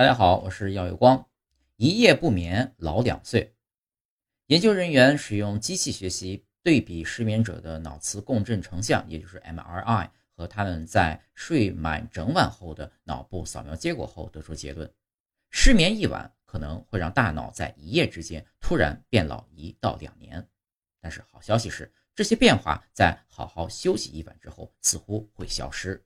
大家好，我是耀有光。一夜不眠老两岁。研究人员使用机器学习对比失眠者的脑磁共振成像，也就是 MRI，和他们在睡满整晚后的脑部扫描结果后，得出结论：失眠一晚可能会让大脑在一夜之间突然变老一到两年。但是好消息是，这些变化在好好休息一晚之后似乎会消失。